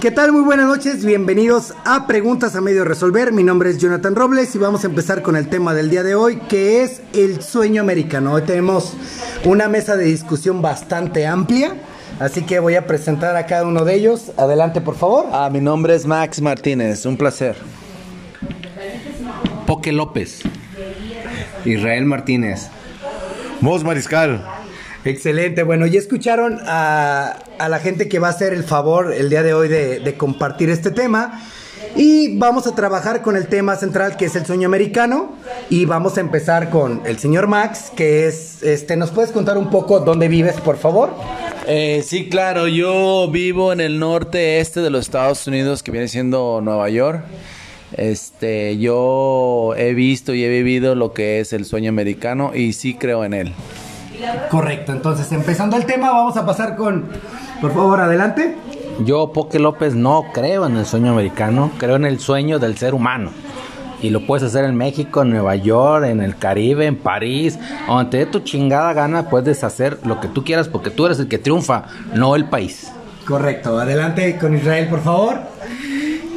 ¿Qué tal? Muy buenas noches, bienvenidos a Preguntas a Medio Resolver. Mi nombre es Jonathan Robles y vamos a empezar con el tema del día de hoy, que es el sueño americano. Hoy tenemos una mesa de discusión bastante amplia, así que voy a presentar a cada uno de ellos. Adelante, por favor. Ah, mi nombre es Max Martínez, un placer. Poque López. Israel Martínez. Mos Mariscal. Excelente, bueno, ya escucharon a, la gente que va a hacer el favor el día de hoy de, de, compartir este tema. Y vamos a trabajar con el tema central que es el sueño americano. Y vamos a empezar con el señor Max, que es, este, ¿nos puedes contar un poco dónde vives, por favor? Eh, sí, claro, yo vivo en el norte este de los Estados Unidos, que viene siendo Nueva York. Este, yo he visto y he vivido lo que es el sueño americano y sí creo en él. Correcto, entonces empezando el tema, vamos a pasar con, por favor, adelante. Yo, Poque López, no creo en el sueño americano, creo en el sueño del ser humano. Y lo puedes hacer en México, en Nueva York, en el Caribe, en París, donde te dé tu chingada gana, puedes hacer lo que tú quieras porque tú eres el que triunfa, no el país. Correcto, adelante con Israel, por favor.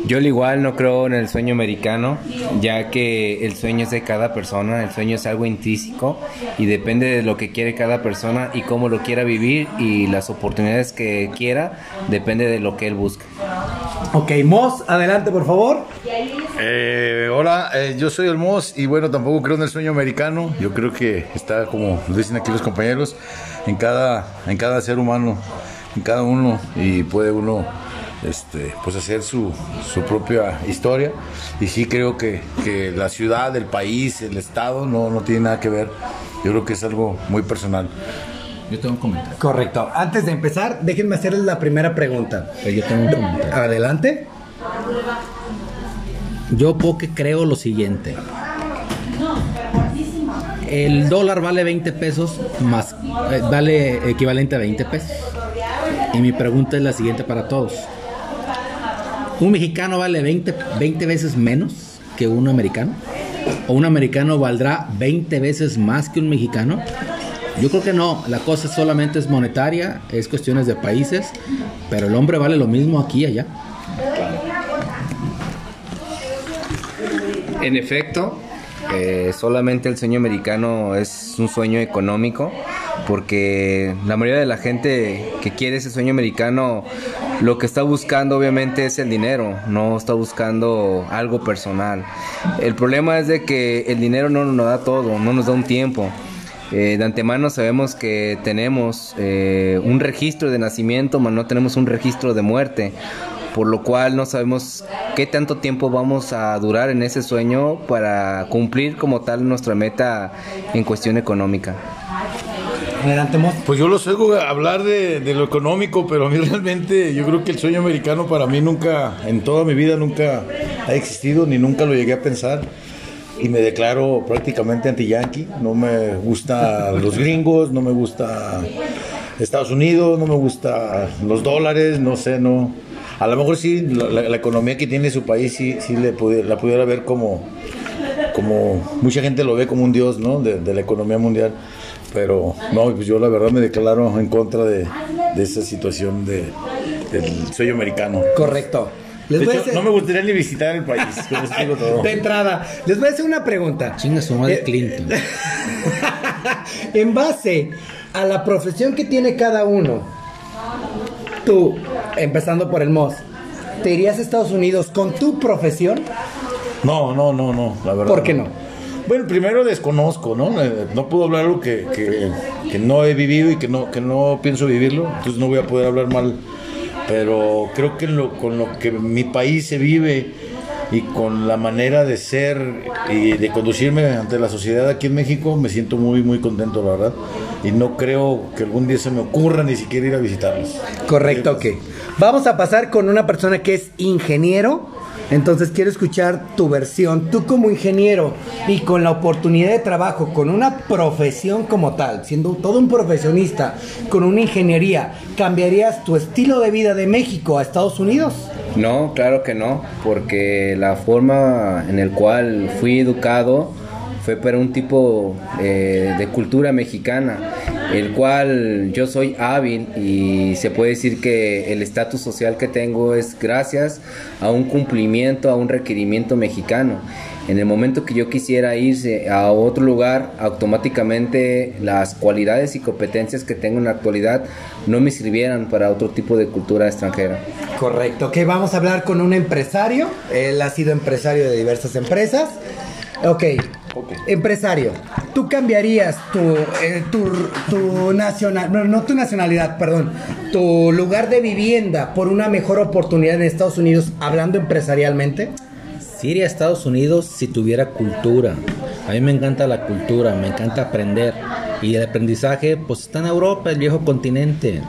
Yo al igual no creo en el sueño americano, ya que el sueño es de cada persona, el sueño es algo intrínseco y depende de lo que quiere cada persona y cómo lo quiera vivir y las oportunidades que quiera, depende de lo que él busca. Ok, Moss, adelante por favor. Eh, hola, eh, yo soy el Moss y bueno, tampoco creo en el sueño americano, yo creo que está como lo dicen aquí los compañeros, en cada, en cada ser humano, en cada uno y puede uno este, pues hacer su, su, propia historia. Y sí creo que, que, la ciudad, el país, el estado no, no tiene nada que ver. Yo creo que es algo muy personal. Yo tengo un comentario. Correcto. Antes de empezar, déjenme hacerles la primera pregunta. Yo tengo un comentario. Adelante. Yo porque creo lo siguiente. El dólar vale 20 pesos más eh, vale equivalente a 20 pesos. Y mi pregunta es la siguiente para todos. ¿Un mexicano vale 20, 20 veces menos que un americano? ¿O un americano valdrá 20 veces más que un mexicano? Yo creo que no, la cosa solamente es monetaria, es cuestiones de países, pero el hombre vale lo mismo aquí y allá. En efecto, eh, solamente el sueño americano es un sueño económico, porque la mayoría de la gente que quiere ese sueño americano lo que está buscando obviamente es el dinero, no está buscando algo personal. El problema es de que el dinero no nos da todo, no nos da un tiempo. Eh, de antemano sabemos que tenemos eh, un registro de nacimiento, pero no tenemos un registro de muerte, por lo cual no sabemos qué tanto tiempo vamos a durar en ese sueño para cumplir como tal nuestra meta en cuestión económica. Pues yo los oigo hablar de, lo económico, pero a mí realmente yo creo que el sueño americano para mí nunca, en toda mi vida nunca ha existido, ni nunca lo llegué a pensar. Y me declaro prácticamente anti-yankee. No me gusta los gringos, no me gusta Estados Unidos, no me gusta los dólares, no sé, no. A lo mejor sí, la, la economía que tiene su país sí le pudiera, la pudiera ver como, como mucha gente lo ve como un dios, ¿no? De, de la economía mundial pero no, pues yo la verdad me declaro en contra de, de esa situación de, del sueño americano. Correcto. Les de hecho, hacer... no me gustaría ni visitar el país. todo. De entrada, les voy a hacer una pregunta. Chinga su madre Eh, Clinton. en base a la profesión que tiene cada uno, tú, empezando por el MOS, ¿te irías a Estados Unidos con tu profesión? No, no, no, no, la verdad. ¿Por qué no? Bueno, primero desconozco, ¿no? Eh, No puedo hablar algo que, que, que, no he vivido y que no, que no pienso vivirlo, entonces no voy a poder hablar mal. Pero creo que lo, con lo que mi país se vive y con la manera de ser y de conducirme ante la sociedad aquí en México, me siento muy, muy contento, la verdad. Y no creo que algún día se me ocurra ni siquiera ir a visitarlos. Correcto, ok. Vamos a pasar con una persona que es ingeniero. Entonces quiero escuchar tu versión. Tú como ingeniero y con la oportunidad de trabajo, con una profesión como tal, siendo todo un profesionista, con una ingeniería, ¿cambiarías tu estilo de vida de México a Estados Unidos? No, claro que no, porque la forma en el cual fui educado fue para un tipo eh, de cultura mexicana el cual yo soy hábil y se puede decir que el estatus social que tengo es gracias a un cumplimiento, a un requerimiento mexicano. En el momento que yo quisiera irse a otro lugar, automáticamente las cualidades y competencias que tengo en la actualidad no me sirvieran para otro tipo de cultura extranjera. Correcto. Ok, vamos a hablar con un empresario. Él ha sido empresario de diversas empresas. Ok. Empresario, ¿tú cambiarías tu, eh, tu, tu nacional, no, no tu nacionalidad, perdón, tu lugar de vivienda por una mejor oportunidad en Estados Unidos, hablando empresarialmente? Sí iría a Estados Unidos si tuviera cultura. A mí me encanta la cultura, me encanta aprender. Y el aprendizaje, pues está en Europa, el viejo continente.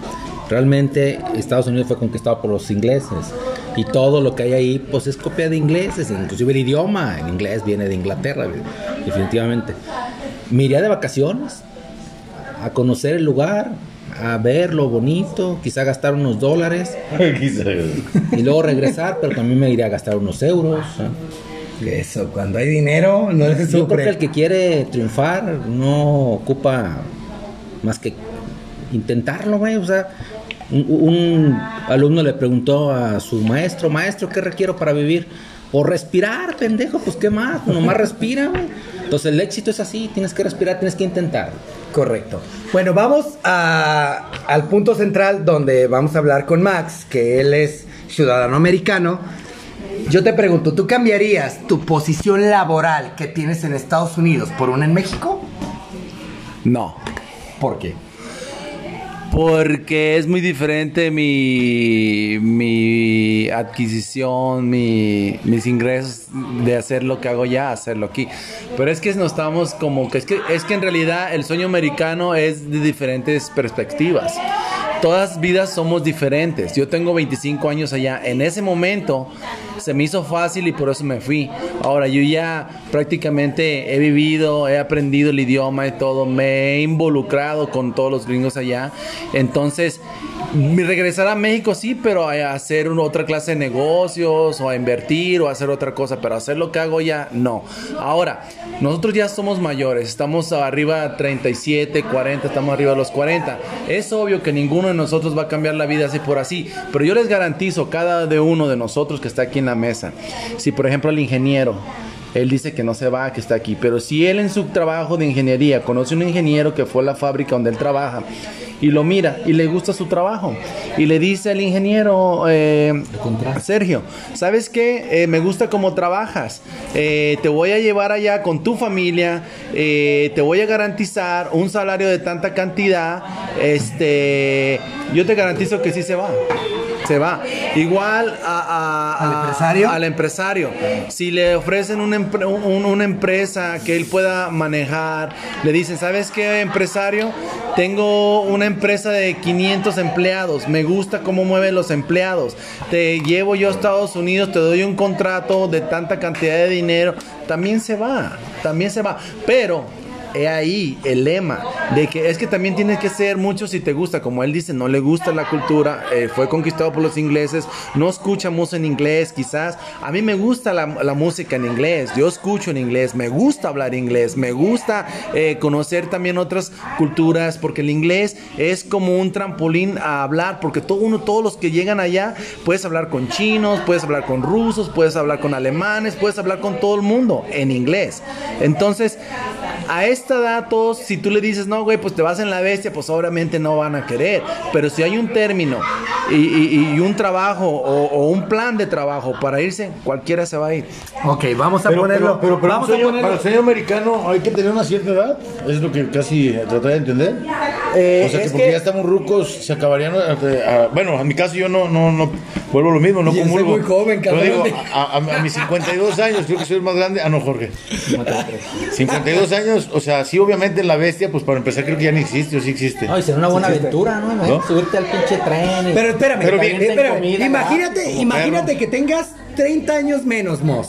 Realmente Estados Unidos fue conquistado por los ingleses. Y todo lo que hay ahí, pues es copia de ingleses. Inclusive el idioma, el inglés viene de Inglaterra, definitivamente. Me iría de vacaciones, a conocer el lugar, a ver lo bonito, quizá gastar unos dólares y luego regresar, pero también me iría a gastar unos euros. Eso, cuando hay dinero, no se Yo creo que el que quiere triunfar no ocupa más que intentarlo, güey. O sea, un, un alumno le preguntó a su maestro, maestro, ¿qué requiero para vivir? O respirar, pendejo, pues qué más, nomás respira, güey. Entonces el éxito es así, tienes que respirar, tienes que intentar. Correcto. Bueno, vamos a- al punto central donde vamos a hablar con Max, que él es ciudadano americano. Yo te pregunto, ¿tú cambiarías tu posición laboral que tienes en Estados Unidos por una en México? No. ¿Por qué? Porque es muy diferente mi, mi adquisición, mi- mis ingresos de hacer lo que hago ya, hacerlo aquí. Pero es que nos estamos como que es que es que en realidad el sueño americano es de diferentes perspectivas. Todas vidas somos diferentes. Yo tengo 25 años allá. En ese momento se me hizo fácil y por eso me fui. Ahora yo ya prácticamente he vivido, he aprendido el idioma y todo, me he involucrado con todos los gringos allá. Entonces, regresar a México sí, pero a hacer una otra clase de negocios o a invertir o a hacer otra cosa, pero hacer lo que hago ya no. Ahora, nosotros ya somos mayores, estamos arriba 37, 40, estamos arriba de los 40. Es obvio que ninguno de nosotros va a cambiar la vida así por así, pero yo les garantizo cada de uno de nosotros que está aquí en la mesa, si por ejemplo el ingeniero él dice que no se va, que está aquí. Pero si él en su trabajo de ingeniería conoce un ingeniero que fue a la fábrica donde él trabaja y lo mira y le gusta su trabajo y le dice al ingeniero, eh, Sergio, ¿sabes qué? Eh, me gusta cómo trabajas. Eh, te voy a llevar allá con tu familia. eh, te voy a garantizar un salario de tanta cantidad. Este, yo te garantizo que sí se va. Se va. Igual a- a- ¿Al a- empresario? al empresario. Si le ofrecen una, empre- un- una empresa que él pueda manejar, le dicen, ¿sabes qué, empresario? Tengo una empresa de 500 empleados, me gusta cómo mueven los empleados, te llevo yo a Estados Unidos, te doy un contrato de tanta cantidad de dinero, también se va, también se va. Pero He ahí el lema de que es que también tienes que ser mucho si te gusta, como él dice, no le gusta la cultura, eh, fue conquistado por los ingleses, no escucha música en inglés quizás. A mí me gusta la, música en inglés, yo escucho en inglés, me gusta hablar inglés, me gusta eh, conocer también otras culturas, porque el inglés es como un trampolín a hablar, porque todo uno, todos los que llegan allá, puedes hablar con chinos, puedes hablar con rusos, puedes hablar con alemanes, puedes hablar con todo el mundo en inglés. Entonces, a esta todos, si tú le dices, no, güey, pues te vas en la bestia, pues obviamente no van a querer. Pero si hay un término y, y- y un trabajo o, o un plan de trabajo para irse, cualquiera se va a ir. Ok, vamos a Pero, ponerlo. pero, pero, pero vamos sueño- a ponerlo. para el sueño americano hay que tener una cierta edad. Es lo que casi traté de entender. Eh, o sea, que porque que- ya estamos rucos, se acabarían. eh, a- bueno, en mi caso yo no, no, no vuelvo a lo mismo, no Y yo soy comulgo. muy joven, cabrón. digo, a, a- a mis 52 años, creo que soy el más grande. Ah, no, Jorge. 52 años, o sea, sí, obviamente la bestia, pues para empezar, creo que ya ni existe o sí existe. Ay, será una buena aventura, ¿no? ¿No? Subirte al pinche tren. y- Pero espérame, Pero espérame, bien, espérame. comida, imagínate, imagínate que tengas 30 años menos, Moss.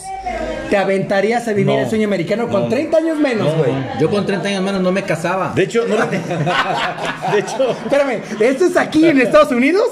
¿Te aventarías a vivir No. el sueño americano con No. 30 años menos, No, güey? no. Yo con 30 años menos no me casaba. De hecho, no. de hecho, Espérame, ¿esto es aquí en Estados Unidos?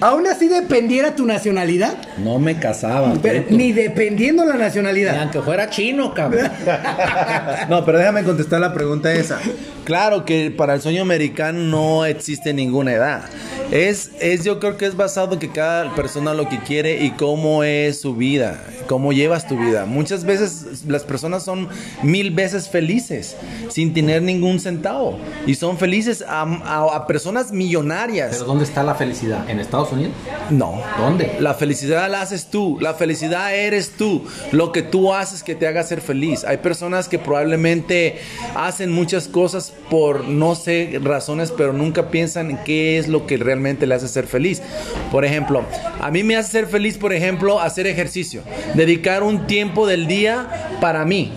Aún así dependiera tu nacionalidad. No me casaba. Pero ni dependiendo la Ni nacionalidad. aunque fuera chino, cabrón. No, pero déjame contestar la pregunta esa. Claro que para el sueño americano no existe ninguna edad. Es, es, yo creo que es basado que cada persona lo que quiere y cómo es su vida, cómo llevas tu vida. Muchas veces las personas son mil veces felices sin tener ningún centavo y son felices a, a- a personas millonarias. Pero ¿dónde está la felicidad? ¿En Estados Unidos? no. ¿Dónde? La felicidad la haces tú, la felicidad eres tú, lo que tú haces que te haga ser feliz. Hay personas que probablemente hacen muchas cosas por no sé razones, pero nunca piensan en qué es lo que realmente le hace ser feliz. Por ejemplo, a mí me hace ser feliz, por ejemplo, hacer ejercicio, dedicar un tiempo del día para mí,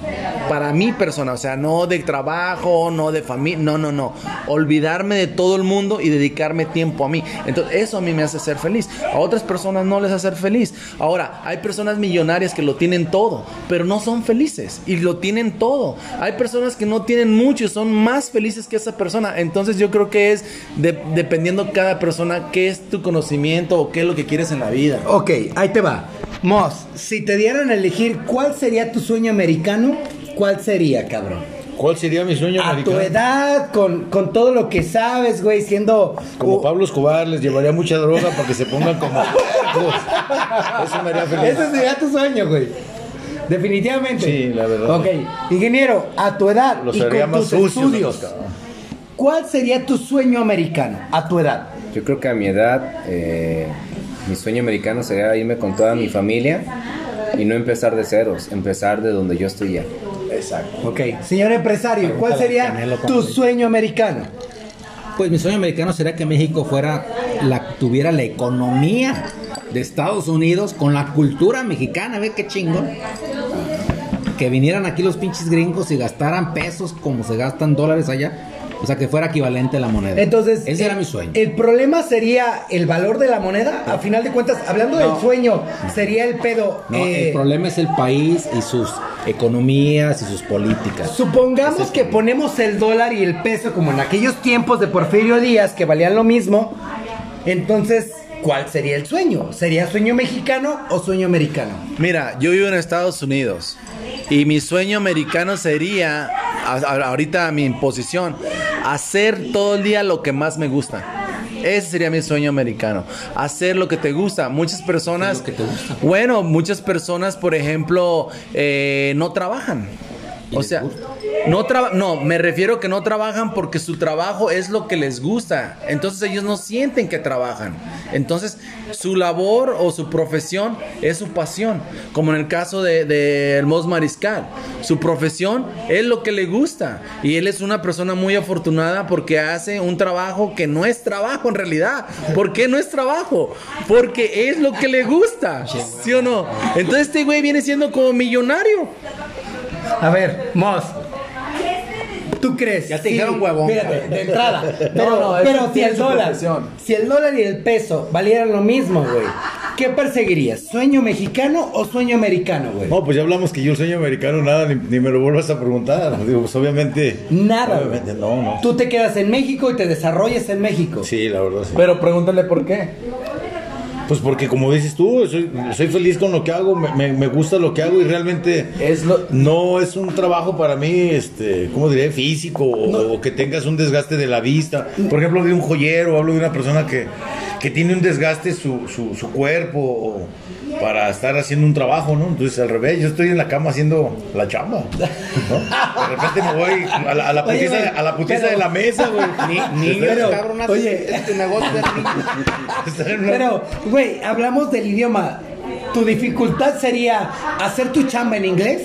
para mi persona, o sea, no de trabajo, no de familia, no, no, no, olvidarme de todo el mundo y dedicarme tiempo a mí. Entonces, eso a mí me hace ser feliz. A otras personas no les hace ser feliz. Ahora, hay personas millonarias que lo tienen todo, pero no son felices y lo tienen todo. Hay personas que no tienen mucho y son más felices que esa persona. Entonces, yo creo que es de- dependiendo cada persona qué es tu conocimiento o qué es lo que quieres en la vida. Ok, ahí te va. Moss, si te dieran a elegir cuál sería tu sueño americano, ¿cuál sería, cabrón? ¿Cuál sería mi sueño A tu americano? edad, con, con todo lo que sabes, güey, siendo... Como uh, Pablo Escobar les llevaría mucha droga para que se pongan como. Eso me haría feliz. Ese sería tu sueño, güey. Definitivamente. Sí, la verdad. Ok, ingeniero, a tu edad Los y con más tus sucios. estudios. ¿cuál sería tu sueño americano a tu edad? Yo creo que a mi edad, eh, mi sueño americano sería irme con toda mi familia y no empezar de ceros, empezar de donde yo estoy ya. Exacto. Ok, señor empresario, ¿cuál sería tu sueño americano? Pues mi sueño americano sería que México fuera la tuviera la economía de Estados Unidos con la cultura mexicana, ve qué chingón. Que vinieran aquí los pinches gringos y gastaran pesos como se gastan dólares allá. O sea, que fuera equivalente a la moneda. Entonces, ese era el- mi sueño. El problema sería el valor de la moneda. A final de cuentas, hablando del sueño, sería el pedo. No, eh, el problema es el país y sus economías y sus políticas. Supongamos es que el- ponemos el dólar y el peso como en aquellos tiempos de Porfirio Díaz que valían lo mismo. Entonces, ¿cuál sería el sueño? ¿Sería sueño mexicano o sueño americano? Mira, yo vivo en Estados Unidos y mi sueño americano sería, a- a- ahorita mi posición, hacer todo el día lo que más me gusta. Ese sería mi sueño americano. Hacer lo que te gusta. Muchas personas, lo que te gusta? bueno, muchas personas, por ejemplo, eh, no trabajan. O sea, no traba- no, me refiero que no trabajan porque su trabajo es lo que les gusta. Entonces ellos no sienten que trabajan. Entonces su labor o su profesión es su pasión. Como en el caso de, de Hermos Mariscal. Su profesión es lo que le gusta. Y él es una persona muy afortunada porque hace un trabajo que no es trabajo en realidad. ¿Por qué no es trabajo? Porque es lo que le gusta. ¿Sí o no? Entonces este güey viene siendo como millonario. A ver, Moss. ¿Tú crees? Ya te dijeron huevón. Fíjate, de entrada. Pero, No, no, pero si el dólar, si el dólar y el peso valieran lo mismo, güey, ¿qué perseguirías? ¿Sueño mexicano o sueño americano, güey? No, pues ya hablamos que yo el sueño americano nada, ni, ni me lo vuelvas a preguntar. Digo, pues obviamente. Nada. Obviamente, no, no. Tú te quedas en México y te desarrollas en México. Sí, la verdad, sí. Pero pregúntale por qué. Pues porque como dices tú, soy, soy feliz con lo que hago, me, me- me gusta lo que hago y realmente Es lo- no es un trabajo para mí, este, ¿cómo diré? Físico o, o que tengas un desgaste de la vista. Por ejemplo, de un joyero, hablo de una persona que, que tiene un desgaste su, su, su cuerpo para estar haciendo un trabajo, ¿no? Entonces al revés, yo estoy en la cama haciendo la chamba, ¿no? De repente me voy a la, a la Oye, putiza, güey, a la putiza pero- de la mesa, güey. Ni, ni Pero, oye, es tu negocio de Pero, güey, hablamos del idioma. ¿Tu dificultad sería hacer tu chamba en inglés?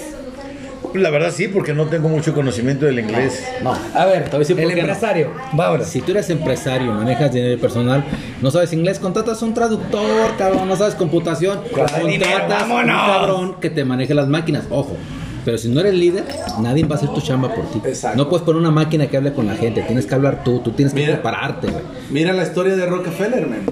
La verdad sí, porque no tengo mucho conocimiento del inglés. No. A ver, Te voy a decir el por qué no. empresario. Vámonos. Si tú eres empresario, manejas dinero personal, no sabes inglés, contratas un traductor, cabrón, no sabes computación, contratas dinero, un cabrón que te maneje las máquinas, ojo. Pero si no eres líder, nadie va a hacer tu chamba por ti. Exacto. No puedes poner una máquina que hable con la gente, tienes que hablar tú, tú tienes que Mira. prepararte, güey. Mira la historia de Rockefeller, man.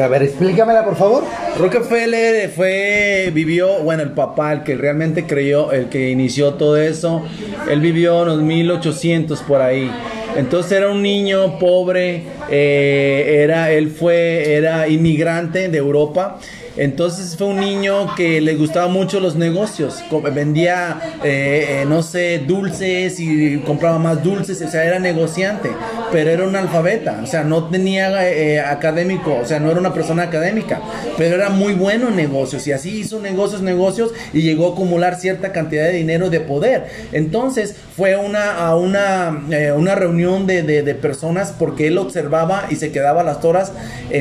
A ver, explícamela, por favor. Rockefeller fue, vivió, bueno, el papá, el que realmente creyó, el que inició todo eso, él vivió en los 1800 por ahí. Entonces era un niño pobre, eh, era, él fue, era inmigrante de Europa. Entonces fue un niño que le gustaba mucho los negocios. Vendía, eh, eh, no sé, dulces y compraba más dulces. O sea, era negociante, pero era un alfabeta. O sea, no tenía eh, académico, o sea, no era una persona académica, pero era muy bueno en negocios. Y así hizo negocios, negocios y llegó a acumular cierta cantidad de dinero de poder. Entonces fue una, a una, una reunión de, de- personas porque él observaba y se quedaba las horas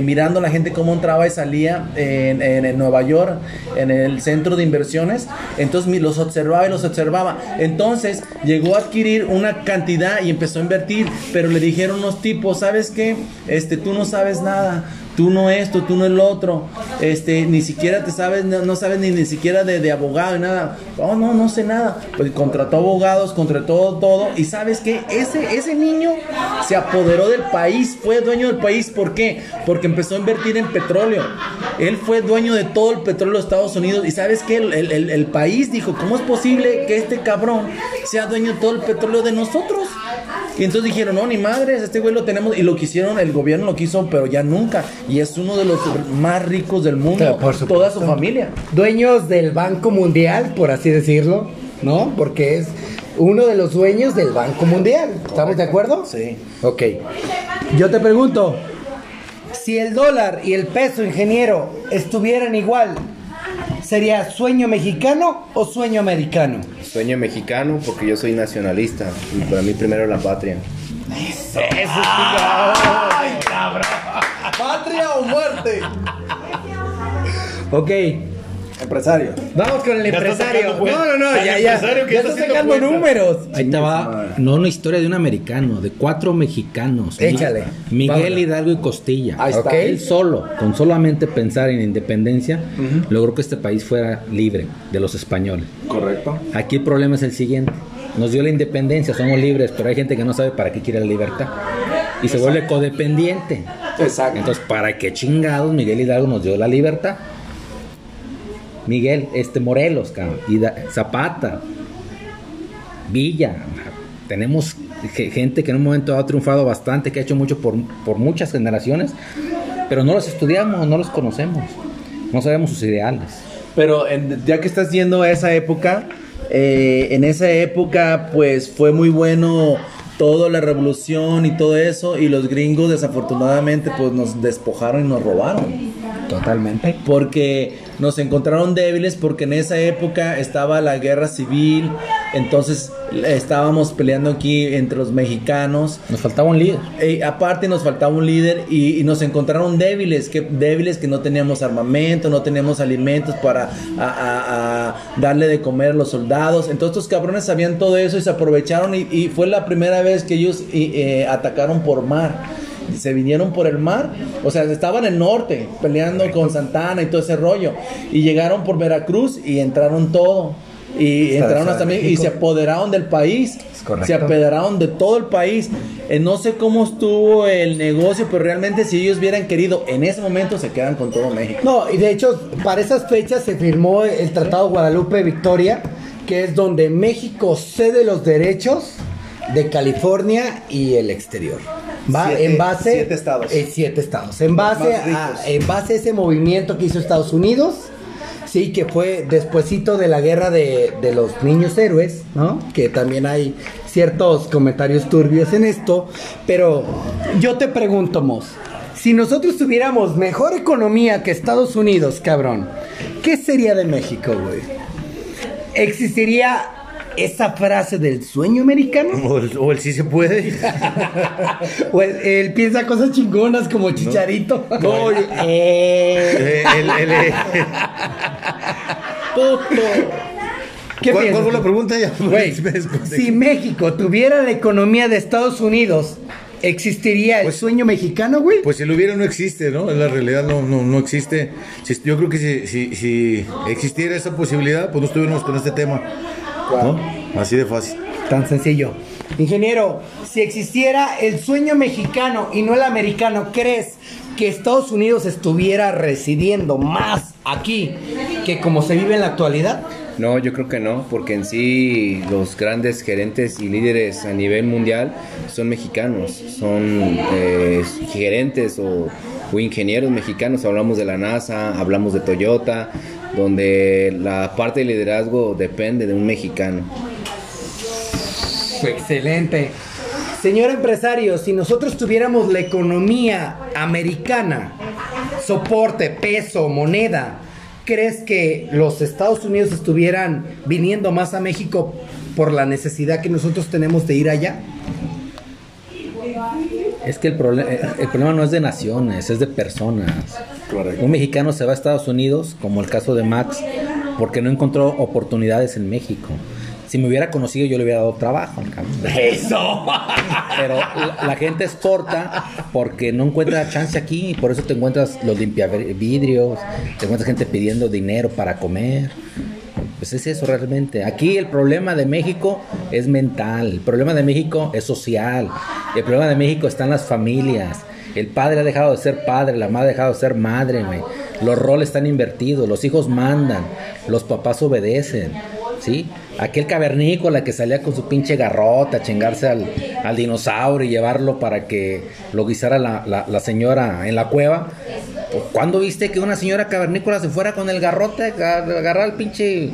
mirando a la gente cómo entraba y salía en, en- Nueva York, en el centro de inversiones. Entonces los observaba y los observaba. Entonces llegó a adquirir una cantidad y empezó a invertir, pero le dijeron unos tipos, ¿sabes qué? Este, tú no sabes nada. Tú no esto, tú no el otro, este, ni siquiera te sabes, no, sabes ni, ni siquiera de, abogado y nada. Oh, no, no sé nada. Pues contrató abogados, contrató todo. Y sabes que ese, ese niño se apoderó del país, fue dueño del país. ¿Por qué? Porque empezó a invertir en petróleo. Él fue dueño de todo el petróleo de Estados Unidos. Y sabes que el, el- el- el país dijo, ¿cómo es posible que este cabrón sea dueño de todo el petróleo de nosotros? Y entonces dijeron, no, ni madres, este güey lo tenemos. Y lo quisieron, el gobierno lo quiso, pero ya nunca. Y es uno de los más ricos del mundo. Por supuesto. Toda su familia. Dueños del Banco Mundial, por así decirlo, ¿no? Porque es uno de los dueños del Banco Mundial. ¿Estamos de acuerdo? Sí. Ok. Yo te pregunto, si el dólar y el peso, ingeniero, estuvieran igual, ¿sería sueño mexicano o sueño americano? Sueño mexicano porque yo soy nacionalista y para mí primero la patria. ¿Patria o muerte? Ok. Empresario. Vamos con el empresario. sacando cuenta. No, no, no, ya, ya. empresario que Ya está sacando cuenta. números. Ahí te va, no una historia de un americano, de cuatro mexicanos. Échale. Miguel Vámonos. Hidalgo y Costilla. Ahí está. Ok. Él solo, con solamente pensar en independencia, logró que este país fuera libre de los españoles. Correcto. Aquí el problema es el siguiente. Nos dio la independencia, somos libres, pero hay gente que no sabe para qué quiere la libertad. Y se vuelve codependiente. Exacto. Entonces, ¿para qué chingados Miguel Hidalgo nos dio la libertad? Miguel, este Morelos, cabrón, Hida- Zapata, Villa. Tenemos ge- gente que en un momento ha triunfado bastante, que ha hecho mucho por, por muchas generaciones, pero no los estudiamos, no los conocemos, no sabemos sus ideales. Pero en- ya que estás yendo a esa época, eh, en esa época pues fue muy bueno toda la revolución y todo eso y los gringos desafortunadamente pues nos despojaron y nos robaron. Totalmente. Porque nos encontraron débiles porque en esa época estaba la guerra civil, entonces estábamos peleando aquí entre los mexicanos. Nos faltaba un líder. Eh, aparte nos faltaba un líder y, y nos encontraron débiles, que débiles que no teníamos armamento, no teníamos alimentos para a- a- a darle de comer a los soldados. Entonces estos cabrones sabían todo eso y se aprovecharon y, y fue la primera vez que ellos eh, atacaron por mar. Se vinieron por el mar, o sea, estaban en el norte peleando con Santana y todo ese rollo. Y llegaron por Veracruz y entraron todo. Y entraron hasta México y se apoderaron del país. correcto. Se apoderaron de todo el país. Eh, no sé cómo estuvo el negocio, pero realmente si ellos hubieran querido en ese momento se quedan con todo México. No, y de hecho, para esas fechas se firmó el Tratado Guadalupe-Victoria, que es donde México cede los derechos de California y el exterior. Va Siete- en base siete estados. eh, siete estados. En base a en base a ese movimiento que hizo Estados Unidos, sí, que fue despuesito de la guerra de, de los niños héroes, ¿no? Que también hay ciertos comentarios turbios en esto, pero yo te pregunto, Mos, si nosotros tuviéramos mejor economía que Estados Unidos, cabrón, ¿qué sería de México, güey? ¿Existiría esa frase del sueño americano? O el, o el sí se puede. ¿O él, él piensa cosas chingonas como chicharito? No, yo- Eh, Eh, el- el- eh, ¿Qué ¿Cuál, cuál fue la pregunta ya? Me desconecté. si México tuviera la economía de Estados Unidos, ¿existiría el Pues- sueño mexicano, güey? Pues si lo hubiera no existe, ¿no? En la realidad no, no, no existe. Si- yo creo que si, si, si existiera esa posibilidad, pues no estuviéramos con este tema. ¿No? Así de fácil. Tan sencillo. Ingeniero, si existiera el sueño mexicano y no el americano, ¿crees que Estados Unidos estuviera residiendo más aquí que como se vive en la actualidad? No, yo creo que no, porque en sí los grandes gerentes y líderes a nivel mundial son mexicanos, son eh, gerentes o, o ingenieros mexicanos. Hablamos de la NASA, hablamos de Toyota, donde la parte de liderazgo depende de un mexicano. Excelente. Señor empresario, si nosotros tuviéramos la economía americana, soporte, peso, moneda, ¿crees que los Estados Unidos estuvieran viniendo más a México por la necesidad que nosotros tenemos de ir allá? Es que el, eh, el problema no es de naciones, es de personas. Un mexicano se va a Estados Unidos, como el caso de Max, porque no encontró oportunidades en México. Si me hubiera conocido, yo le hubiera dado trabajo. Eso. Pero la, la gente exporta porque no encuentra chance aquí y por eso te encuentras los limpiavidrios, te encuentras gente pidiendo dinero para comer. Pues es eso realmente. Aquí el problema de México es mental, el problema de México es social, el problema de México está en las familias. El padre ha dejado de ser padre, la madre ha dejado de ser madre. Los roles están invertidos, los hijos mandan, los papás obedecen, ¿sí? Aquel cavernícola que salía con su pinche garrota a chingarse al, al dinosaurio y llevarlo para que lo guisara la, la- señora en la cueva. Pues, ¿Cuándo viste que una señora cavernícola se fuera con el garrote a agarrar al pinche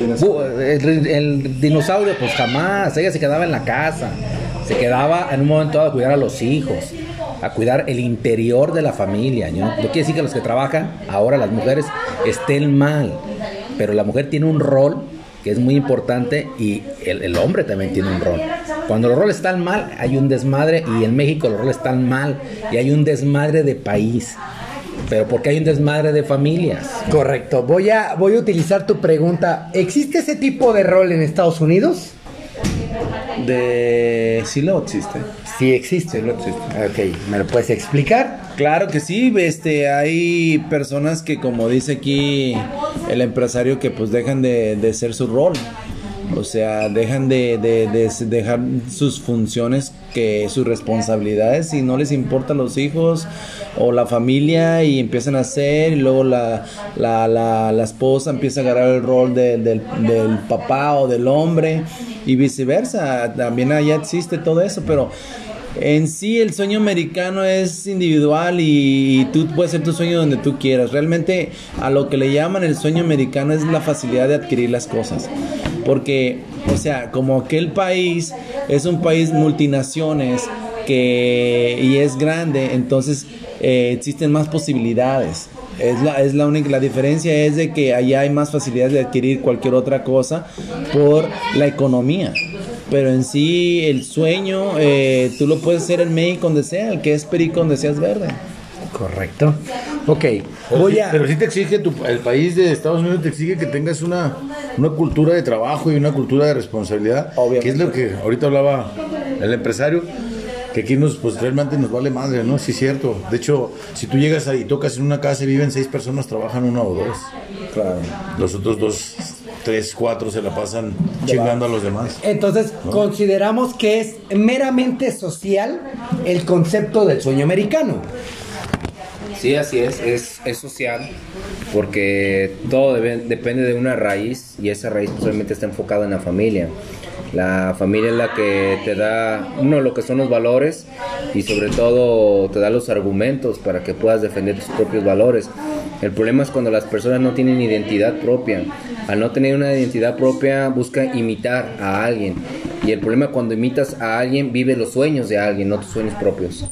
el dinosaurio? Pues jamás. Ella se quedaba en la casa. Se quedaba en un momento dado a cuidar a los hijos, a cuidar el interior de la familia. ¿no? No quiere decir que los que trabajan, ahora las mujeres, estén mal. Pero la mujer tiene un rol que es muy importante y el, el hombre también tiene un rol. Cuando los roles están mal, hay un desmadre y en México los roles están mal y hay un desmadre de país. Pero porque hay un desmadre de familias. Correcto. Voy a, voy a utilizar tu pregunta. ¿Existe ese tipo de rol en Estados Unidos? De... Sí lo existe. Sí existe. Lo existe. Ok, ¿me lo puedes explicar? Claro que sí, este, hay personas que como dice aquí el empresario que pues dejan de, de ser su rol. O sea, dejan de, de- dejar sus funciones, que sus responsabilidades y no les importan los hijos o la familia y empiezan a hacer y luego la, la, la, la esposa empieza a agarrar el rol de- del, del papá o del hombre y viceversa. También allá existe todo eso, pero en sí el sueño americano es individual y, tú puedes hacer tu sueño donde tú quieras. Realmente a lo que le llaman el sueño americano es la facilidad de adquirir las cosas. Porque, o sea, como aquel país es un país multinaciones que, y es grande, entonces eh, existen más posibilidades. Es la, es la única, la diferencia es de que allá hay más facilidades de adquirir cualquier otra cosa por la economía. Pero en sí, el sueño, eh, tú lo puedes hacer en México, donde sea, el que es perico, donde seas verde. Correcto. Ok, Pero, voy sí, a... pero sí te exige, tu- el país de Estados Unidos te exige que tengas una, una cultura de trabajo y una cultura de responsabilidad. Obviamente. Que es lo que ahorita hablaba el empresario, que aquí nos, pues realmente nos vale madre, ¿no? Sí, es cierto. De hecho, si tú llegas ahí y tocas en una casa y viven seis personas, trabajan una o dos. Claro. Los otros dos, tres, cuatro se la pasan chingando a los demás. Entonces, consideramos que es meramente social el concepto del sueño americano. Sí, así es, es, es social, porque todo debe- depende de una raíz y esa raíz solamente está enfocada en la familia. La familia es la que te da, uno, lo que son los valores y sobre todo te da los argumentos para que puedas defender tus propios valores. El problema es cuando las personas no tienen identidad propia. Al no tener una identidad propia, busca imitar a alguien. Y el problema cuando imitas a alguien, vive los sueños de alguien, no tus sueños propios.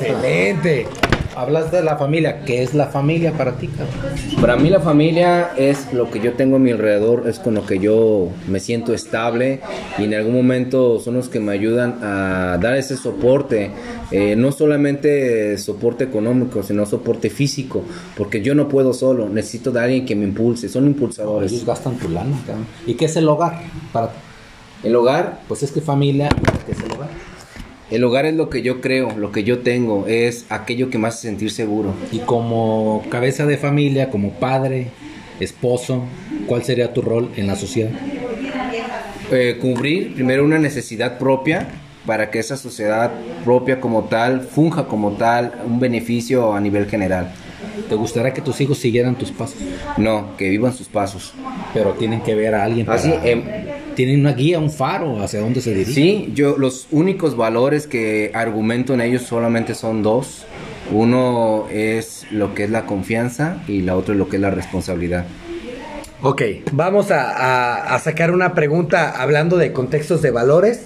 Excelente. Hablas de la familia. ¿Qué es la familia para ti, cabrón? Para mí la familia es lo que yo tengo a mi alrededor, es con lo que yo me siento estable y en algún momento son los que me ayudan a dar ese soporte, eh, no solamente soporte económico, sino soporte físico, porque yo no puedo solo, necesito de alguien que me impulse, son impulsadores. Ellos gastan tu lana, cabrón. ¿Y qué es el hogar para ti? El hogar Pues es que familia, ¿qué es el hogar? El hogar es lo que yo creo, lo que yo tengo, es aquello que me hace sentir seguro. Y como cabeza de familia, como padre, esposo, ¿cuál sería tu rol en la sociedad? Eh, cubrir primero una necesidad propia para que esa sociedad propia como tal funja como tal un beneficio a nivel general. ¿Te gustaría que tus hijos siguieran tus pasos? No, que vivan sus pasos. Pero tienen que ver a alguien. Así, para- em, tienen una guía, un faro hacia dónde se dirigen. Sí, yo los únicos valores que argumento en ellos solamente son dos. Uno es lo que es la confianza y la otra es lo que es la responsabilidad. Ok, vamos a, a- a sacar una pregunta hablando de contextos de valores.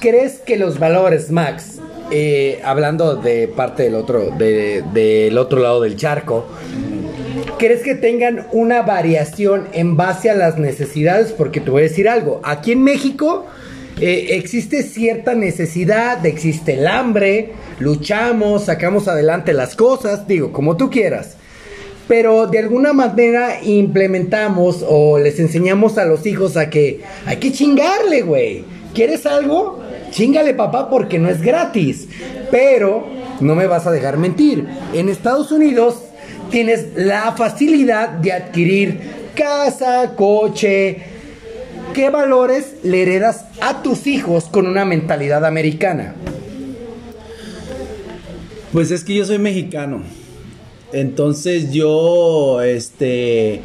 ¿Crees que los valores, Max, eh, hablando de parte del otro, de- del otro lado del charco, ¿crees que tengan una variación en base a las necesidades? Porque te voy a decir algo, aquí en México eh, existe cierta necesidad, existe el hambre, luchamos, sacamos adelante las cosas, digo, como tú quieras. Pero de alguna manera implementamos o les enseñamos a los hijos a que hay que chingarle, güey. ¿Quieres algo? Chingale, papá, porque no es gratis. Pero no me vas a dejar mentir. En Estados Unidos tienes la facilidad de adquirir casa, coche. ¿Qué valores le heredas a tus hijos con una mentalidad americana? Pues es que yo soy mexicano. Entonces yo, este,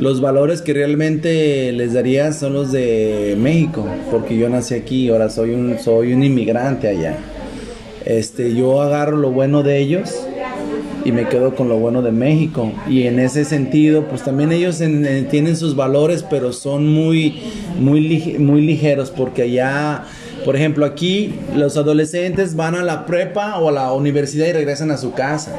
los valores que realmente les daría son los de México, porque yo nací aquí, ahora soy un, soy un inmigrante allá. Este, yo agarro lo bueno de ellos y me quedo con lo bueno de México. Y en ese sentido, pues también ellos en- en- tienen sus valores, pero son muy, muy, muy ligeros, porque allá, por ejemplo, aquí los adolescentes van a la prepa o a la universidad y regresan a su casa.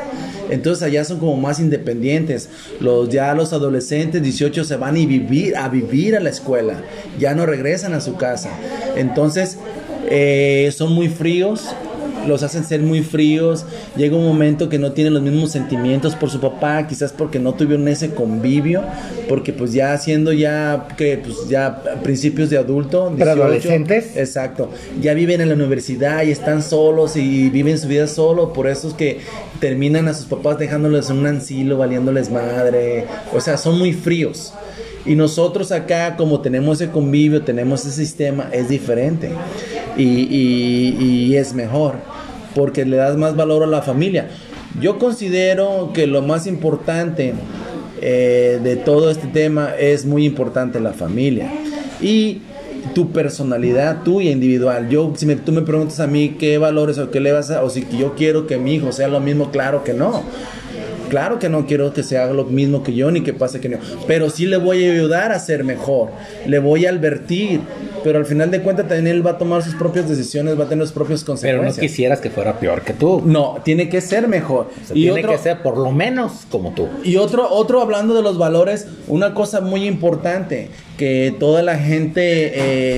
Entonces allá son como más independientes. Los ya los adolescentes 18 se van y vivir a vivir a la escuela. Ya no regresan a su casa. Entonces eh, son muy fríos los hacen ser muy fríos. Llega un momento que no tienen los mismos sentimientos por su papá, quizás porque no tuvieron ese convivio, porque pues ya siendo ya que pues ya principios de adulto, 18, Preadolescentes. Exacto. Ya viven en la universidad y están solos y viven su vida solo, por eso es que terminan a sus papás dejándoles en un asilo, valiéndoles madre. O sea, son muy fríos. Y nosotros acá, como tenemos ese convivio, tenemos ese sistema, es diferente. Y, y- y es mejor. Porque le das más valor a la familia. Yo considero que lo más importante eh, de todo este tema es muy importante la familia. Y tu personalidad tuya individual. Yo, si me- tú me preguntas a mí qué valores o qué le vas a, o si yo quiero que mi hijo sea lo mismo, claro que no. Claro que no quiero que se haga lo mismo que yo ni que pase que no. Pero sí le voy a ayudar a ser mejor. Le voy a advertir. Pero al final de cuentas también él va a tomar sus propias decisiones, va a tener sus propias Pero consecuencias. no quisieras que fuera peor que tú. No, tiene que ser mejor. O sea, tiene que ser por lo menos como tú. Y otro, otro hablando de los valores, una cosa muy importante que toda la gente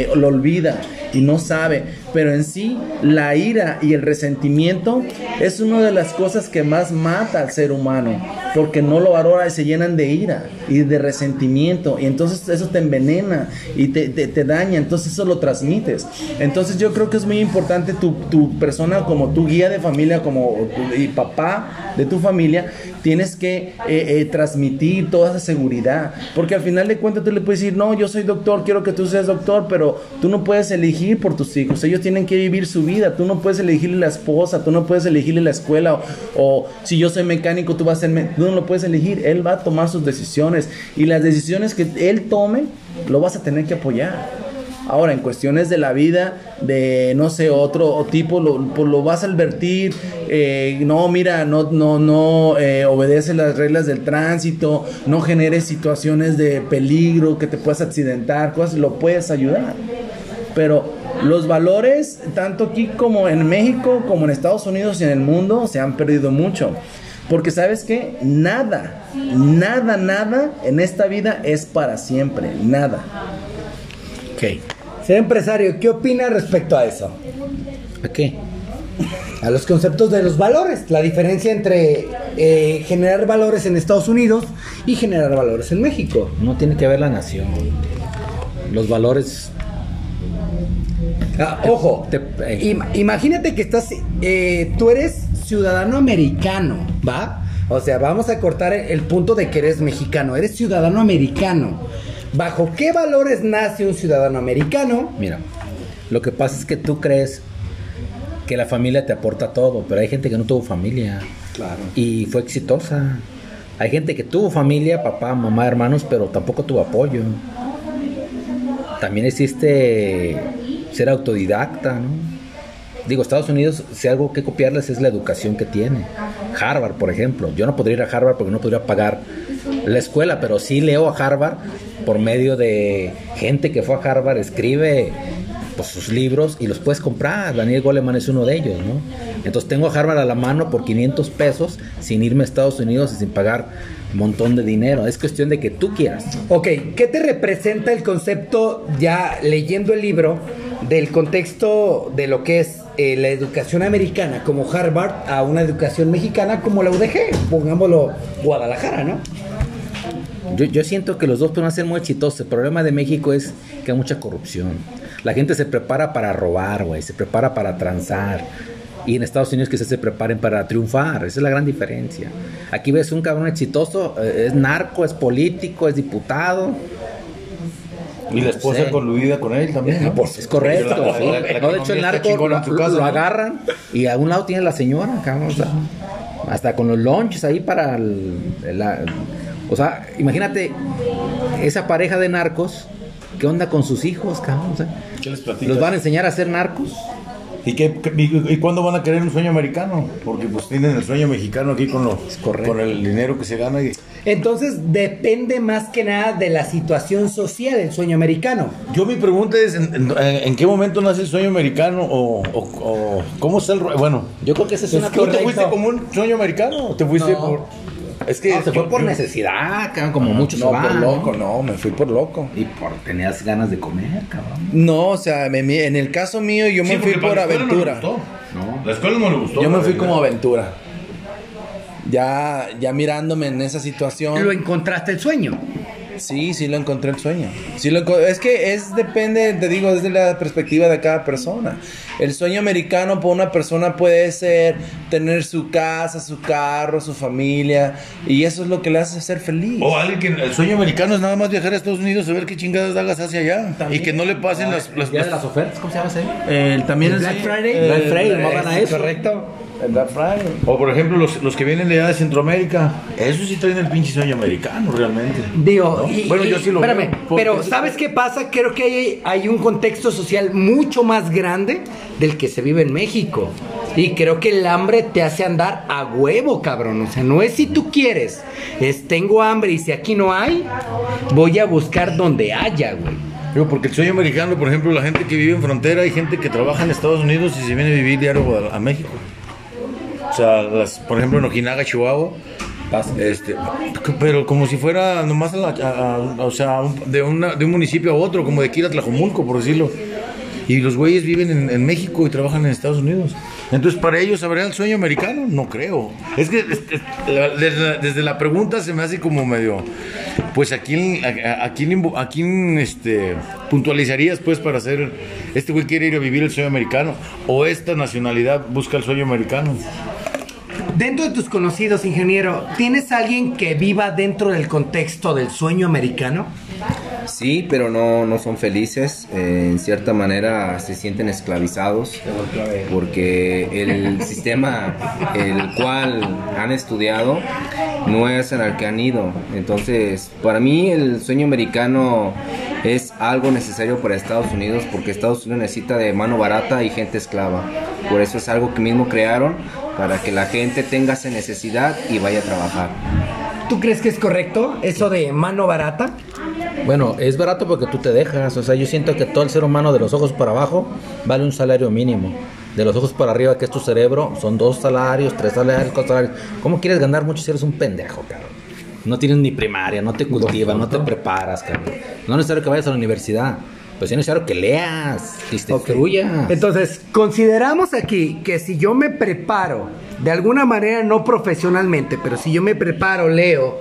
eh, lo olvida y no sabe, pero en sí la ira y el resentimiento es una de las cosas que más mata al ser humano, জানো porque no lo valora y se llenan de ira y de resentimiento, y entonces eso te envenena y te, te- te daña, entonces eso lo transmites. Entonces yo creo que es muy importante tu, tu persona como tu guía de familia, como tu- y papá de tu familia, tienes que eh, eh, transmitir toda esa seguridad. Porque al final de cuentas tú le puedes decir, no, yo soy doctor, quiero que tú seas doctor, pero tú no puedes elegir por tus hijos. Ellos tienen que vivir su vida. Tú no puedes elegirle la esposa, tú no puedes elegirle la escuela. O, o si yo soy mecánico, tú vas a ser... no lo puedes elegir. Él va a tomar sus decisiones. Y las decisiones que él tome, lo vas a tener que apoyar. Ahora, en cuestiones de la vida, de no sé, otro tipo, lo, pues lo vas a advertir. eh, no, mira, no, no, no eh, obedece las reglas del tránsito, no generes situaciones de peligro, que te puedas accidentar, cosas, lo puedes ayudar. Pero los valores, tanto aquí como en México, como en Estados Unidos y en el mundo, se han perdido mucho. Porque sabes que nada, nada, nada en esta vida es para siempre, nada. Ok. Ser empresario, ¿qué opina respecto a eso? ¿A qué? A los conceptos de los valores, la diferencia entre eh, generar valores en Estados Unidos y generar valores en México. No tiene que ver la nación. Los valores. Ah, ojo, Te- eh. im- imagínate que estás, eh, tú eres ciudadano americano, ¿va? O sea, vamos a cortar el, punto de que eres mexicano, eres ciudadano americano. ¿Bajo qué valores nace un ciudadano americano? Mira, lo que pasa es que tú crees que la familia te aporta todo, pero hay gente que no tuvo familia. Y fue exitosa. Hay gente que tuvo familia, papá, mamá, hermanos, pero tampoco tuvo apoyo. También existe ser autodidacta, ¿no? Digo, Estados Unidos, si algo que copiarles es la educación que tiene. Harvard, por ejemplo. Yo no podría ir a Harvard porque no podría pagar la escuela, pero sí leo a Harvard por medio de gente que fue a Harvard, escribe pues, sus libros y los puedes comprar. Daniel Goleman es uno de ellos, ¿no? Entonces tengo a Harvard a la mano por 500 pesos sin irme a Estados Unidos y sin pagar montón de dinero. Es cuestión de que tú quieras. Ok, ¿qué te representa el concepto, ya leyendo el libro, del contexto de lo que es eh, la educación americana como Harvard a una educación mexicana como la UDG, pongámoslo Guadalajara, ¿no? Yo, yo siento que los dos pueden ser muy exitosos. El problema de México es que hay mucha corrupción. La gente se prepara para robar, güey, se prepara para transar. Y en Estados Unidos quizás se preparen para triunfar. Esa es la gran diferencia. Aquí ves un cabrón exitoso, eh, es narco, es político, es diputado. Y la esposa Sí. coludida con él también. ¿no? Pues es correcto. La- la- sí. la- la no, de hecho, el narco lo, en tu casa, lo ¿no? agarran y a un lado tiene la señora, cabrón, o sea, hasta con los lunches ahí para el, la- o sea, imagínate esa pareja de narcos, ¿qué onda con sus hijos, cabrón? O sea, ¿Qué les? ¿Los van a enseñar a ser narcos? ¿Y, qué, y, y cuándo van a querer un sueño americano? Porque pues tienen el sueño mexicano aquí con, lo, correcto. con el dinero que se gana. Y, Entonces depende más que nada de la situación social del sueño americano. yo mi pregunta es, ¿en, en- en qué momento nace el sueño americano? O, o- o cómo está el... Bueno, Yo creo que esa es una ¿tú te fuiste como un sueño americano o te fuiste No. por...? Es que... No, se fue por yo- necesidad, cabrón, como muchos No, por van, loco, ¿no? no, me fui por loco. Y por tenías ganas de comer, cabrón. No, o sea, me- en el caso mío yo Sí, me fui por escuela no aventura. gustó. La escuela no le gustó. Yo me fui como aventura. Ya, ya mirándome en esa situación. Lo encontraste el sueño. Sí, sí lo encontré el sueño. Sí lo enco- es que es depende, te digo, desde la perspectiva de cada persona. El sueño americano para una persona puede ser tener su casa, su carro, su familia y eso es lo que le hace ser feliz. O alguien que el sueño americano es nada más viajar a Estados Unidos a ver qué chingadas hagas hacia allá. Y que no le pasen las... las, ¿Ya de las- las ofertas? ¿Cómo se llama ese? El- también ¿El es Black Friday? eh, Black Friday, no eh, van a eso. Correcto. O por ejemplo los, los que vienen de allá de Centroamérica. Esos sí traen el pinche sueño americano realmente. Digo, ¿No? y- Bueno, y- yo sí lo espérame, veo, porque pero ¿sabes qué pasa? Creo que hay, hay un contexto social mucho más grande del que se vive en México. Y creo que el hambre te hace andar a huevo, cabrón. O sea, no es si tú quieres. Es tengo hambre y si aquí no hay, voy a buscar donde haya, güey. Digo, porque el sueño americano, por ejemplo, la gente que vive en frontera, hay gente que trabaja en Estados Unidos y se viene a vivir diario a México. Sea, las, por ejemplo, en Ojinaga, Chihuahua. Este, pero como si fuera nomás a la- a- o sea, un- de, una- de un municipio a otro, como de aquí a Tlajomulco, por decirlo. Y los güeyes viven en, México y trabajan en Estados Unidos. Entonces, ¿para ellos habría el sueño americano? No creo. Es que desde, la- pregunta se me hace como medio... Pues, ¿a quién, a, quién, a quién, este, puntualizarías, pues, para hacer... Este güey quiere ir a vivir el sueño americano. O esta nacionalidad busca el sueño americano. Dentro de tus conocidos, ingeniero, ¿tienes alguien que viva dentro del contexto del sueño americano? Sí, pero no, no son felices. eh, en cierta manera se sienten esclavizados porque el sistema el cual han estudiado no es en el que han ido. Entonces, para mí el sueño americano es algo necesario para Estados Unidos porque Estados Unidos necesita de mano barata y gente esclava. Por eso es algo que mismo crearon para que la gente tenga esa necesidad y vaya a trabajar. ¿Tú crees que es correcto eso de mano barata? Bueno, es barato porque tú te dejas. O sea, yo siento que todo el ser humano de los ojos para abajo vale un salario mínimo. De los ojos para arriba, que es tu cerebro, son dos salarios, tres salarios, cuatro salarios. ¿Cómo quieres ganar mucho si eres un pendejo, cabrón? No tienes ni primaria, no te cultivas, no te preparas, cabrón. No es necesario que vayas a la universidad. Pues sí es necesario que leas, que te. Entonces, consideramos aquí que si yo me preparo, de alguna manera no profesionalmente, pero si yo me preparo, leo,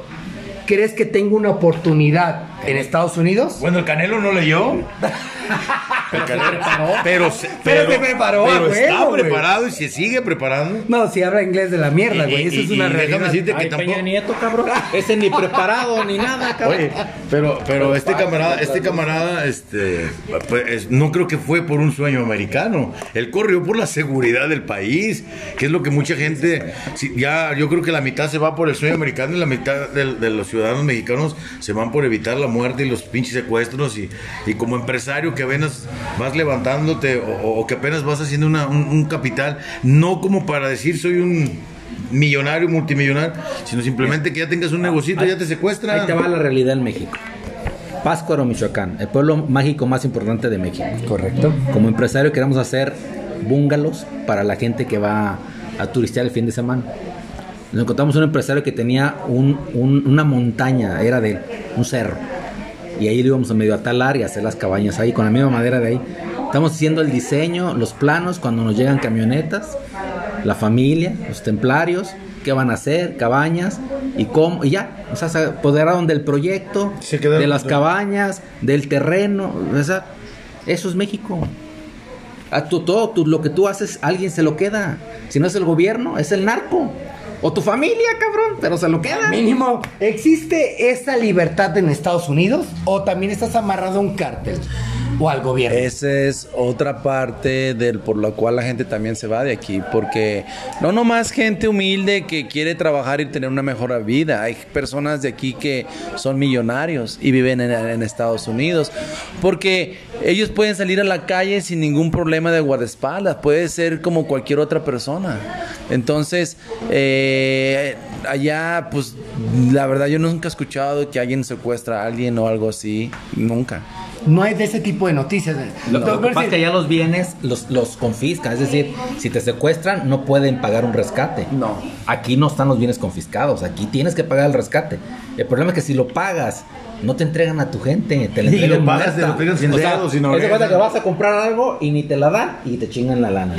¿crees que tengo una oportunidad en Estados Unidos? Bueno, el Canelo no leyó. pero, pero, se- Pero se preparó, pero está güey. preparado y se sigue preparando. No, si habla inglés de la mierda, güey. Eso Y- es una y déjame realidad. decirte que Ay, tampoco. Peña Nieto, cabrón. Ese ni preparado ni nada, cabrón. Oye, pero, pero este camarada, este camarada, este, pues, es- no creo que fue por un sueño americano. Él corrió por la seguridad del país, que es lo que mucha gente, ya, yo creo que la mitad se va por el sueño americano y la mitad del- de, los ciudadanos mexicanos se van por evitar la muerte y los pinches secuestros y, y como empresario que apenas vas levantándote o, o que apenas vas haciendo una- un, un capital, no como para decir soy un millonario, multimillonario, sino simplemente que ya tengas un negocito, ya te secuestran. Ahí te va la realidad en México. Páscuaro, Michoacán, el pueblo mágico más importante de México. Correcto. Como empresario queremos hacer bungalows para la gente que va a turistear el fin de semana. Nos encontramos un empresario que tenía un- un- una montaña, era de un cerro. Y ahí lo íbamos a medio a talar y a hacer las cabañas ahí con la misma madera de ahí. Estamos haciendo el diseño, los planos, cuando nos llegan camionetas, la familia, los templarios, qué van a hacer, cabañas y cómo, y ya, o sea, se apoderaron del proyecto, Se de las cabañas, del terreno, o sea, eso es México. A tu, todo tu- lo que tú haces, alguien se lo queda. Si no es el gobierno, es el narco. O tu familia, cabrón, pero se lo queda. Mínimo, ¿existe esa libertad en Estados Unidos o también estás amarrado a un cártel o al gobierno? Esa es otra parte del por la cual la gente también se va de aquí, porque no nomás gente humilde que quiere trabajar y tener una mejor vida, hay personas de aquí que son millonarios y viven en, Estados Unidos, porque ellos pueden salir a la calle sin ningún problema de guardaespaldas, puede ser como cualquier otra persona. Entonces, eh, allá, pues, la verdad yo nunca he escuchado que alguien secuestra a alguien o algo así, nunca. No hay de ese tipo de noticias. Lo, lo que pasa es que ya los bienes los, los confiscan, es decir, si te secuestran no pueden pagar un rescate. No. Aquí no están los bienes confiscados, aquí tienes que pagar el rescate. El problema es que si lo pagas, no te entregan a tu gente, te la Y entregan lo pagas, te lo entregan sin dedos, sin que vas a comprar algo y ni te la dan y te chingan la lana.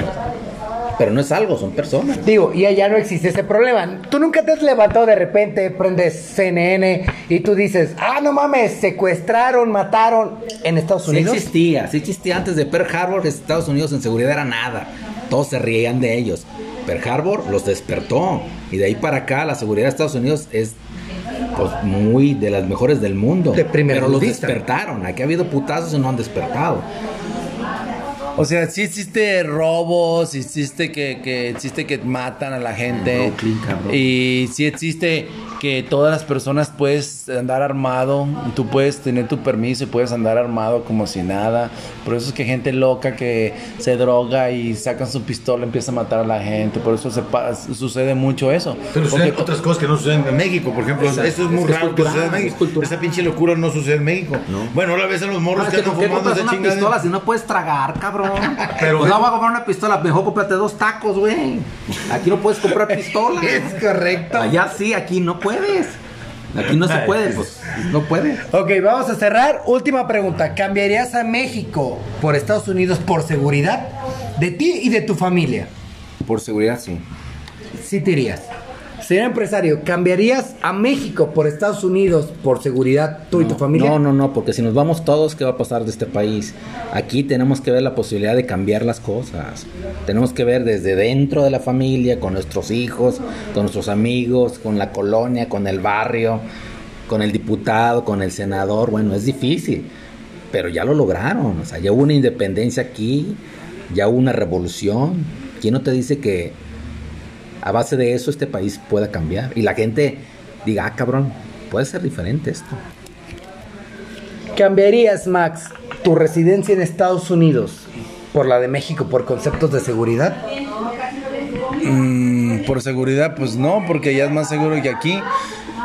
Pero no es algo, son personas. Digo, y allá no existe ese problema. Tú nunca te has levantado de repente, prendes CNN y tú dices, ah, no mames, secuestraron, mataron en Estados Sí Unidos. existía, sí existía antes de Pearl Harbor, Estados Unidos en seguridad era nada. Todos se reían de ellos. Pearl Harbor los despertó. Y de ahí para acá la seguridad de Estados Unidos es pues muy de las mejores del mundo. De Pero los despertaron. Aquí ha habido putazos y no han despertado. O sea, sí existe robos, existe que, que existe que matan a la gente. Brooklyn, cabrón. Y sí existe que todas las personas puedes andar armado, tú puedes tener tu permiso y puedes andar armado como si nada. Por eso es que gente loca que se droga y sacan su pistola empieza a matar a la gente. Por eso se pa- sucede mucho eso. Pero Porque suceden otras cosas que no suceden en México, por ejemplo. Exacto. Esto es muy Es raro que suceda en México. Esa pinche locura no sucede en México. Bueno, ahora ves a los morros Ah, que que andan ¿por qué fumando esa chingada. pistola si no puedes tragar, cabrón? Pero- pues no voy a comprar una pistola, mejor cómprate dos tacos, güey. Aquí no puedes comprar pistola. Es correcto. Allá sí, aquí no puedes. Aquí no se puede, pues no puedes. Ok, vamos a cerrar. Última pregunta. ¿Cambiarías a México por Estados Unidos por seguridad de ti y de tu familia? Por seguridad, sí. Sí te irías. Señor empresario, ¿cambiarías a México por Estados Unidos por seguridad tú y tu familia? No, no, no, porque si nos vamos todos, ¿qué va a pasar de este país? Aquí tenemos que ver la posibilidad de cambiar las cosas. Tenemos que ver desde dentro de la familia, con nuestros hijos, con nuestros amigos, con la colonia, con el barrio, con el diputado, con el senador. Bueno, es difícil, pero ya lo lograron. O sea, ya hubo una independencia aquí, ya hubo una revolución. ¿Quién no te dice que a base de eso este país pueda cambiar? Y la gente diga, ah, cabrón, puede ser diferente esto. ¿Cambiarías, Max, tu residencia en Estados Unidos por la de México por conceptos de seguridad? Mm, por seguridad, pues no, porque ya es más seguro que aquí.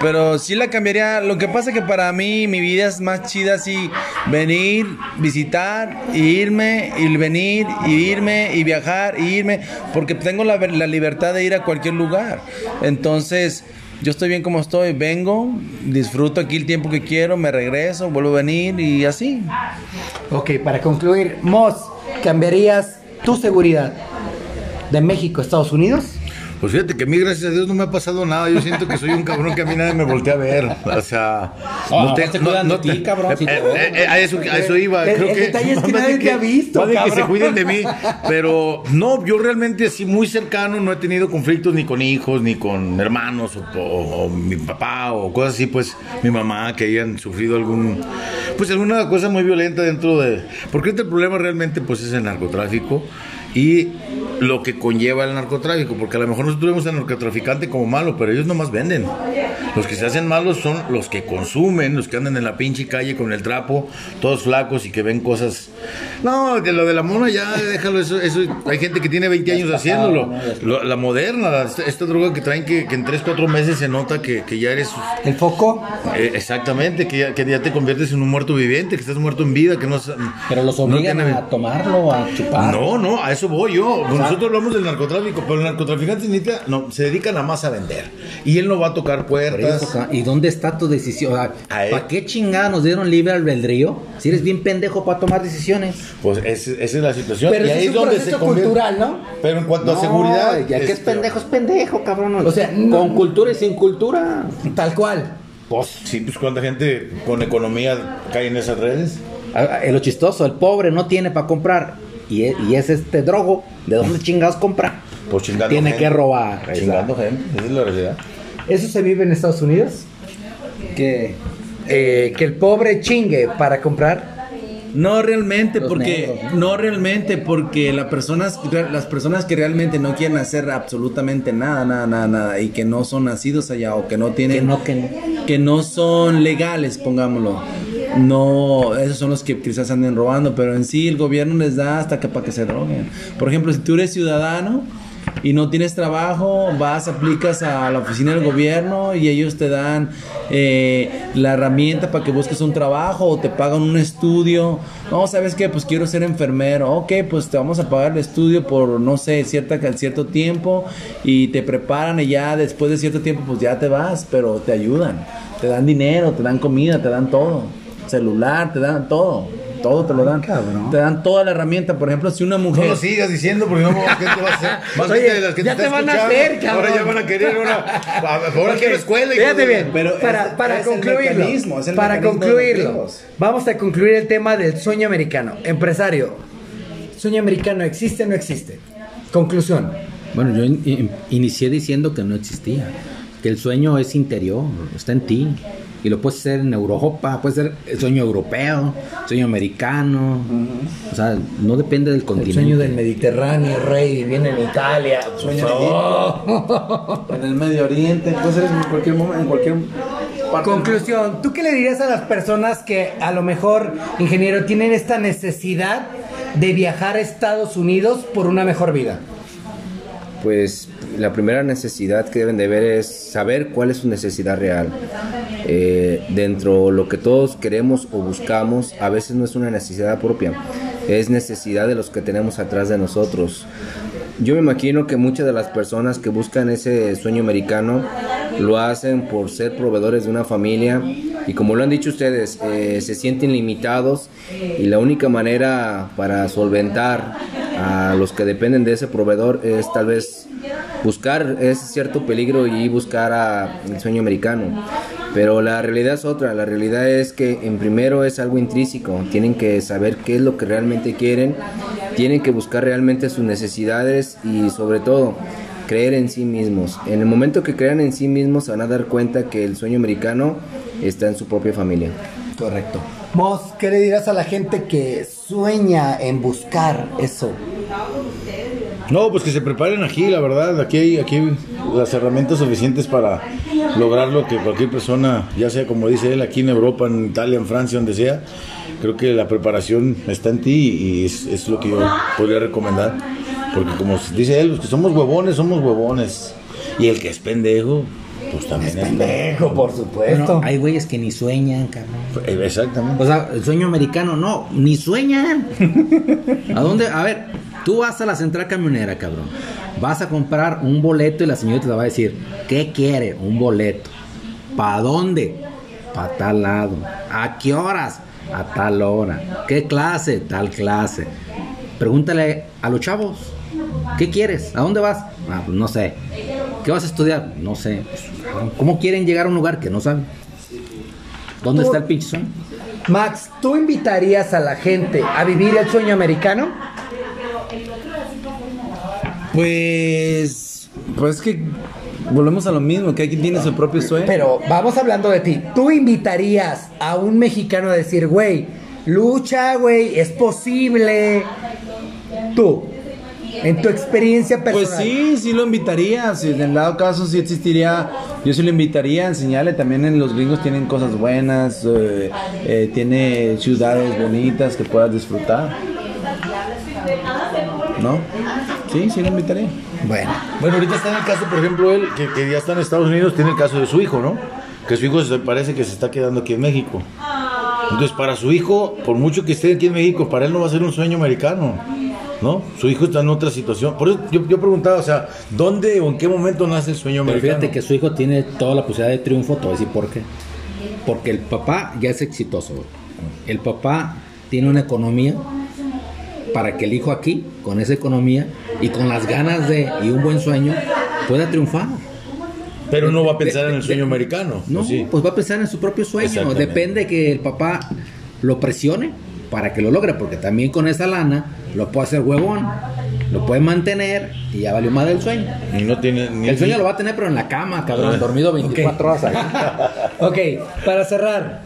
Pero sí la cambiaría. Lo que pasa que para mí mi vida es más chida así. Venir, visitar, y irme, y venir, y irme, y viajar, y irme. Porque tengo la, la libertad de ir a cualquier lugar. Entonces, yo estoy bien como estoy. Vengo, disfruto aquí el tiempo que quiero, me regreso, vuelvo a venir y así. Ok, para concluir, Moss, ¿cambiarías tu seguridad de México a Estados Unidos? Pues fíjate que a mí, gracias a Dios, no me ha pasado nada. Yo siento que soy un cabrón que a mí nadie me voltea a ver. O sea, No, te cuidan de ti, cabrón, si te eh, eh, eh, a, eso, a eso iba. El- Creo el que, detalle es que nadie te ha visto, más de que se cuiden de mí. Pero no, yo realmente así muy cercano no he tenido conflictos ni con hijos, ni con hermanos, o, o- o mi papá, o cosas así, pues mi mamá, que hayan sufrido algún, pues alguna cosa muy violenta dentro de... Porque el problema realmente pues es el narcotráfico y lo que conlleva el narcotráfico, porque a lo mejor nosotros vemos al narcotraficante como malo, pero ellos nomás venden. Los que se hacen malos son los que consumen, los que andan en la pinche calle con el trapo, todos flacos y que ven cosas. No, de lo de la mona ya déjalo, eso, eso hay gente que tiene 20 años haciéndolo. Lo- la moderna, la- esta, esta droga que traen que, que en 3, 4 meses se nota que, que ya eres El foco. eh, exactamente, que ya, que ya te conviertes en un muerto viviente, que estás muerto en vida, que no Pero los no obligan tiene- a tomarlo, a chupar. no, no, a eso voy yo. Nosotros hablamos del narcotráfico, pero el narcotraficante no, se dedica nada más a vender. Y él no va a tocar Por eso, puertas. ¿Y dónde está tu decisión? ¿Para qué chingada nos dieron libre albedrío? Si eres bien pendejo para tomar decisiones. Pues es- esa es la situación. Pero y ese ahí es un donde proceso convierte- cultural, ¿no? Pero en cuanto a seguridad. Ya que es este, pendejo, es pendejo, cabrón. O sea, no- con cultura y sin cultura. Tal cual. Pues sí, pues cuánta gente con economía cae en esas redes. Lo chistoso, el pobre no tiene para comprar. Y es, y es este drogo. ¿De dónde chingados compra? Pues chingando Tiene gente. que robar. Chingando gente, esa es la realidad. ¿Eso se vive en Estados Unidos? Que Eh, que el pobre chingue para comprar. No realmente, Los porque negros, ¿no? realmente porque las personas, las personas que realmente no quieren hacer absolutamente nada, nada, nada, nada y que no son nacidos allá o que no tienen, Que no, que no. que no son legales, pongámoslo. No, esos son los que quizás anden robando, pero en sí el gobierno les da hasta que para que se droguen. Por ejemplo, si tú eres ciudadano y no tienes trabajo, vas, aplicas a la oficina del gobierno y ellos te dan eh, la herramienta para que busques un trabajo o te pagan un estudio. No, ¿sabes qué? Pues quiero ser enfermero. Ok, pues te vamos a pagar el estudio por, no sé, cierta, cierto tiempo y te preparan y ya después de cierto tiempo pues ya te vas, pero te ayudan. Te dan dinero, te dan comida, te dan todo. Celular, te dan todo. Todo te lo dan. cabrón. Te dan toda la herramienta. Por ejemplo, si una No mujer... lo sigas diciendo porque no más gente va a hacer. Más Oye, gente de las que ya te, te van a hacer, cabrón. Ahora ya van a querer ahora. Ahora quiero escuela. y Fíjate bien, Pero para, es- para es concluirlo, mecanismo, es el para concluirlo, vamos a concluir el tema del sueño americano. Empresario, ¿sueño americano existe o no existe? Conclusión. Bueno, yo in- in- inicié diciendo que no existía. Que el sueño es interior, está en ti. Y lo puedes hacer en Europa, puede ser el sueño europeo, sueño americano. O sea, no depende del El continente. sueño del Mediterráneo, rey, viene en Italia. Sueño Oh. En el Medio Oriente, puede ser en cualquier momento, en cualquier parte. Conclusión, ¿tú qué le dirías a las personas que a lo mejor, ingeniero, tienen esta necesidad de viajar a Estados Unidos por una mejor vida? Pues la primera necesidad que deben de ver es saber cuál es su necesidad real. Eh, dentro de lo que todos queremos o buscamos, a veces no es una necesidad propia, es necesidad de los que tenemos atrás de nosotros. Yo me imagino que muchas de las personas que buscan ese sueño americano lo hacen por ser proveedores de una familia y como lo han dicho ustedes, eh, se sienten limitados y la única manera para solventar a los que dependen de ese proveedor es tal vez buscar ese cierto peligro y buscar a el sueño americano. Pero la realidad es otra, la realidad es que en primero es algo intrínseco, tienen que saber qué es lo que realmente quieren, tienen que buscar realmente sus necesidades y sobre todo creer en sí mismos. En el momento que crean en sí mismos se van a dar cuenta que el sueño americano está en su propia familia. Correcto. Mos, ¿qué le dirás a la gente que sueña en buscar eso? No, pues que se preparen aquí, la verdad. Aquí hay, aquí hay las herramientas suficientes para lograr lo que cualquier persona, ya sea como dice él, aquí en Europa, en Italia, en Francia, donde sea. Creo que la preparación está en ti y es, es lo que yo podría recomendar. Porque como dice él, los que somos huevones, somos huevones. Y el que es pendejo, pues también es, Pendejo, por supuesto. Bueno, hay güeyes que ni sueñan, cabrón. pendejo. Exactamente. O sea, el sueño americano, no, ni sueñan. ¿A dónde? A ver, tú vas a la central camionera, cabrón. Vas a comprar un boleto y la señorita te va a decir, ¿qué quiere? Un boleto. ¿Para dónde? Para tal lado. ¿A qué horas? A tal hora. ¿Qué clase? Tal clase. Pregúntale a los chavos, ¿qué quieres? ¿A dónde vas? Ah, pues no sé. ¿Qué vas a estudiar? No sé. ¿Cómo quieren llegar a un lugar que no saben? ¿Dónde está el pinche sueño? Max, ¿tú invitarías a la gente a vivir el sueño americano? Pues, pues es que volvemos a lo mismo, que aquí tiene su propio sueño. Pero vamos hablando de ti. ¿Tú invitarías a un mexicano a decir, güey, lucha, güey, es posible? Tú, en tu experiencia personal. Pues sí, sí lo invitaría. Si en el dado caso sí existiría, yo sí lo invitaría a enseñarle. También en los gringos tienen cosas buenas, eh, eh, tiene ciudades bonitas que puedas disfrutar. ¿No? Sí, sí lo invitaría. Bueno, Bueno, ahorita está en el caso, por ejemplo, él, que, que ya está en Estados Unidos, tiene el caso de su hijo, ¿no? Que su hijo se parece que se está quedando aquí en México. Entonces, para su hijo, por mucho que esté aquí en México, para él no va a ser un sueño americano, ¿no? Su hijo está en otra situación. Por eso yo, yo preguntaba, o sea, ¿dónde o en qué momento nace el sueño Pero americano? fíjate que su hijo tiene toda la posibilidad de triunfo, te voy a decir por qué. Porque el papá ya es exitoso. güey. El papá tiene una economía para que el hijo aquí, con esa economía y con las ganas de y un buen sueño, pueda triunfar. Pero no va a pensar en el sueño americano. No, ¿o sí? pues va a pensar en su propio sueño. Depende que el papá lo presione para que lo logre, porque también con esa lana lo puede hacer huevón, lo puede mantener y ya valió más del sueño. Y no tiene ni El sueño lo va a tener, pero en la cama, cabrón, dormido 24 horas. ahí. ok, para cerrar,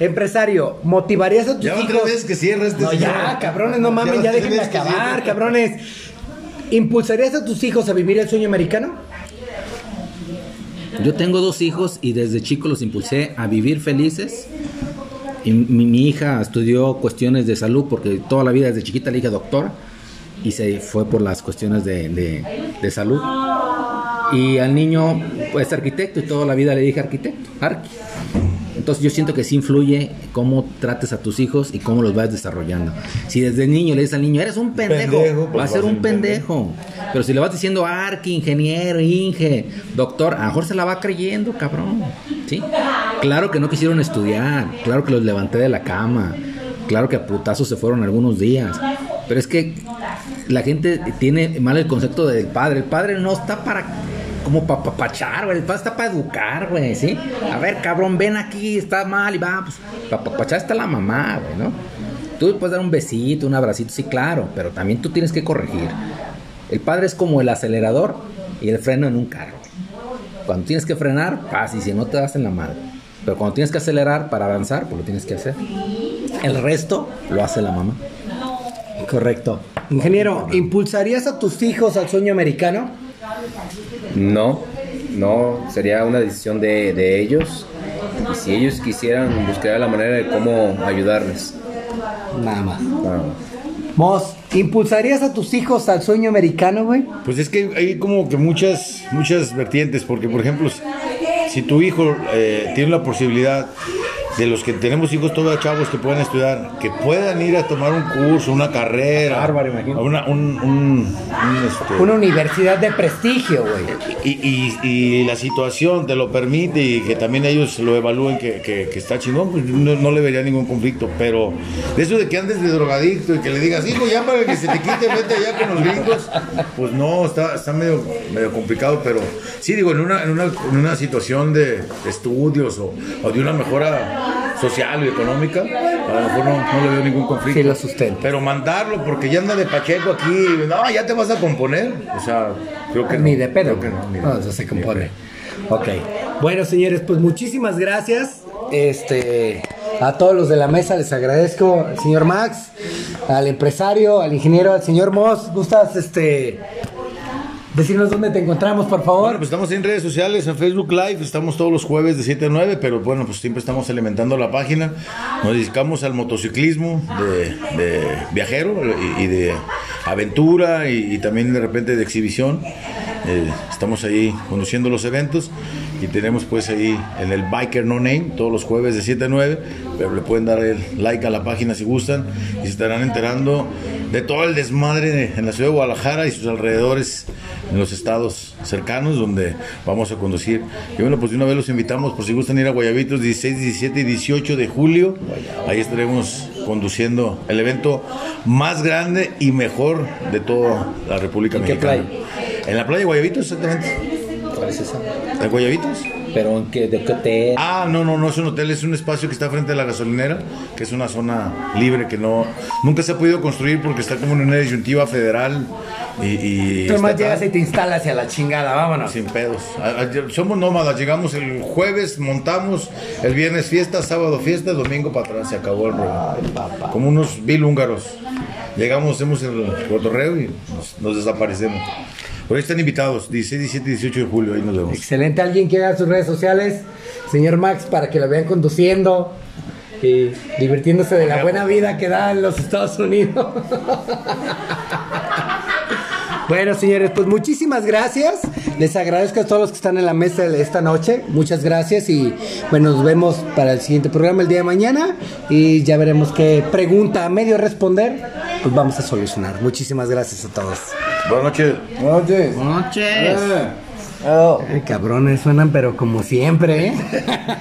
empresario, ¿motivarías a tus Ya hijos? veces que cierra este No, señor. ya, cabrones, no mames, ya, déjenme acabar, cabrones. ¿Impulsarías a tus hijos a vivir el sueño americano? Yo tengo dos hijos y desde chico los impulsé a vivir felices. Y mi, hija estudió cuestiones de salud porque toda la vida desde chiquita le dije doctora y se fue por las cuestiones de, de- de salud. Y al niño pues arquitecto y toda la vida le dije arquitecto, arqui. Entonces yo siento que sí influye cómo trates a tus hijos y cómo los vas desarrollando. Si desde niño le dices al niño, eres un pendejo, Pendejo, pues va a un ser un pendejo. Pero si le vas diciendo arqui, ingeniero, inge, doctor, a lo mejor se la va creyendo, cabrón. ¿Sí? Claro que no quisieron estudiar, claro que los levanté de la cama, claro que a putazos se fueron algunos días. Pero es que la gente tiene mal el concepto del padre. El padre no está para como para papachar, güey. El padre está para educar, güey, ¿sí? A ver, cabrón, ven aquí, está mal y va, pues, para papachar está la mamá, güey, ¿no? Tú le puedes dar un besito, un abracito, sí, claro, pero también tú tienes que corregir. El padre es como el acelerador y el freno en un carro. Cuando tienes que frenar, paz, y si no te das en la madre. Pero cuando tienes que acelerar para avanzar, pues lo tienes que hacer. El resto lo hace la mamá. Correcto. Ingeniero, ¿impulsarías a tus hijos al sueño americano? No, no, sería una decisión de, de ellos. Y si ellos quisieran, buscaría la manera de cómo ayudarles. Nada más. Mos, ¿impulsarías a tus hijos al sueño americano, güey? Pues es que hay como que muchas, muchas vertientes, porque por ejemplo, si- si tu hijo eh, tiene la posibilidad de los que tenemos hijos todavía chavos que puedan estudiar, que puedan ir a tomar un curso, una carrera, Bárbaro, imagino. una, un, un- un, este, Una universidad de prestigio, güey. y, y- y la situación te lo permite y que también ellos lo evalúen que, que- que está chingón, pues no, no le vería ningún conflicto. Pero de eso de que andes de drogadicto y que le digas, hijo, ya para que se te quite, vete allá con los gringos, pues no, está, está medio, medio complicado. Pero sí, digo, en una, en una, en una situación de estudios o, o de una mejora social y económica, a lo mejor no, no le veo ningún conflicto. Sí, lo sustento. Pero mandarlo porque ya anda de Pacheco aquí, no, ya te vas a componer. O sea, creo que no. Ni de pedo. Creo que no, ni No, eso se compone. Ok. Bueno, señores, pues muchísimas gracias. Este, a todos los de la mesa les agradezco, al señor Max, al empresario, al ingeniero, al señor Moss. ¿Gustas este decirnos dónde te encontramos, por favor? Bueno, pues estamos en redes sociales, en Facebook Live, estamos todos los jueves de 7 a 9, pero bueno, pues siempre estamos alimentando la página. Nos dedicamos al motociclismo de, viajero y, de aventura y, también de repente de exhibición. Eh, estamos ahí conduciendo los eventos y tenemos pues ahí en el Biker No Name todos los jueves de 7 a 9, pero le pueden dar el like a la página si gustan y se estarán enterando de todo el desmadre de- en la ciudad de Guadalajara y sus alrededores en los estados cercanos donde vamos a conducir. Y bueno, pues de una vez los invitamos por si gustan ir a Guayabitos 16, 17 y 18 de julio. Ahí estaremos conduciendo el evento más grande y mejor de toda la República ¿En qué Mexicana. playa? En la playa de Guayabitos, exactamente. ¿Cuál es esa? ¿De Guayabitos? Pero en qué, de qué hotel. Ah, no, no, no es un hotel, es un espacio que está frente a la gasolinera, que es una zona libre que no nunca se ha podido construir porque está como en una disyuntiva federal y, y Tú nomás estatal. llegas y te instalas y a la chingada, vámonos. sin pedos. A- a- Somos nómadas, llegamos el jueves, montamos, el viernes fiesta, sábado fiesta, domingo para atrás, se acabó el rollo. Como unos vil húngaros. Llegamos, hacemos el cotorreo y nos, nos desaparecemos. Por están invitados, 16, 17, 18 de julio, ahí nos vemos. Excelente. Alguien que haga sus redes sociales, señor Max, para que lo vean conduciendo y divirtiéndose de la buena vida que da en los Estados Unidos. Bueno, señores, pues muchísimas gracias. Les agradezco a todos los que están en la mesa de esta noche. Muchas gracias y bueno, nos vemos para el siguiente programa el día de mañana y ya veremos qué pregunta a medio responder, pues vamos a solucionar. Muchísimas gracias a todos. Buenas noches. Buenas noches. Ay, cabrones, suenan pero como siempre, ¿eh?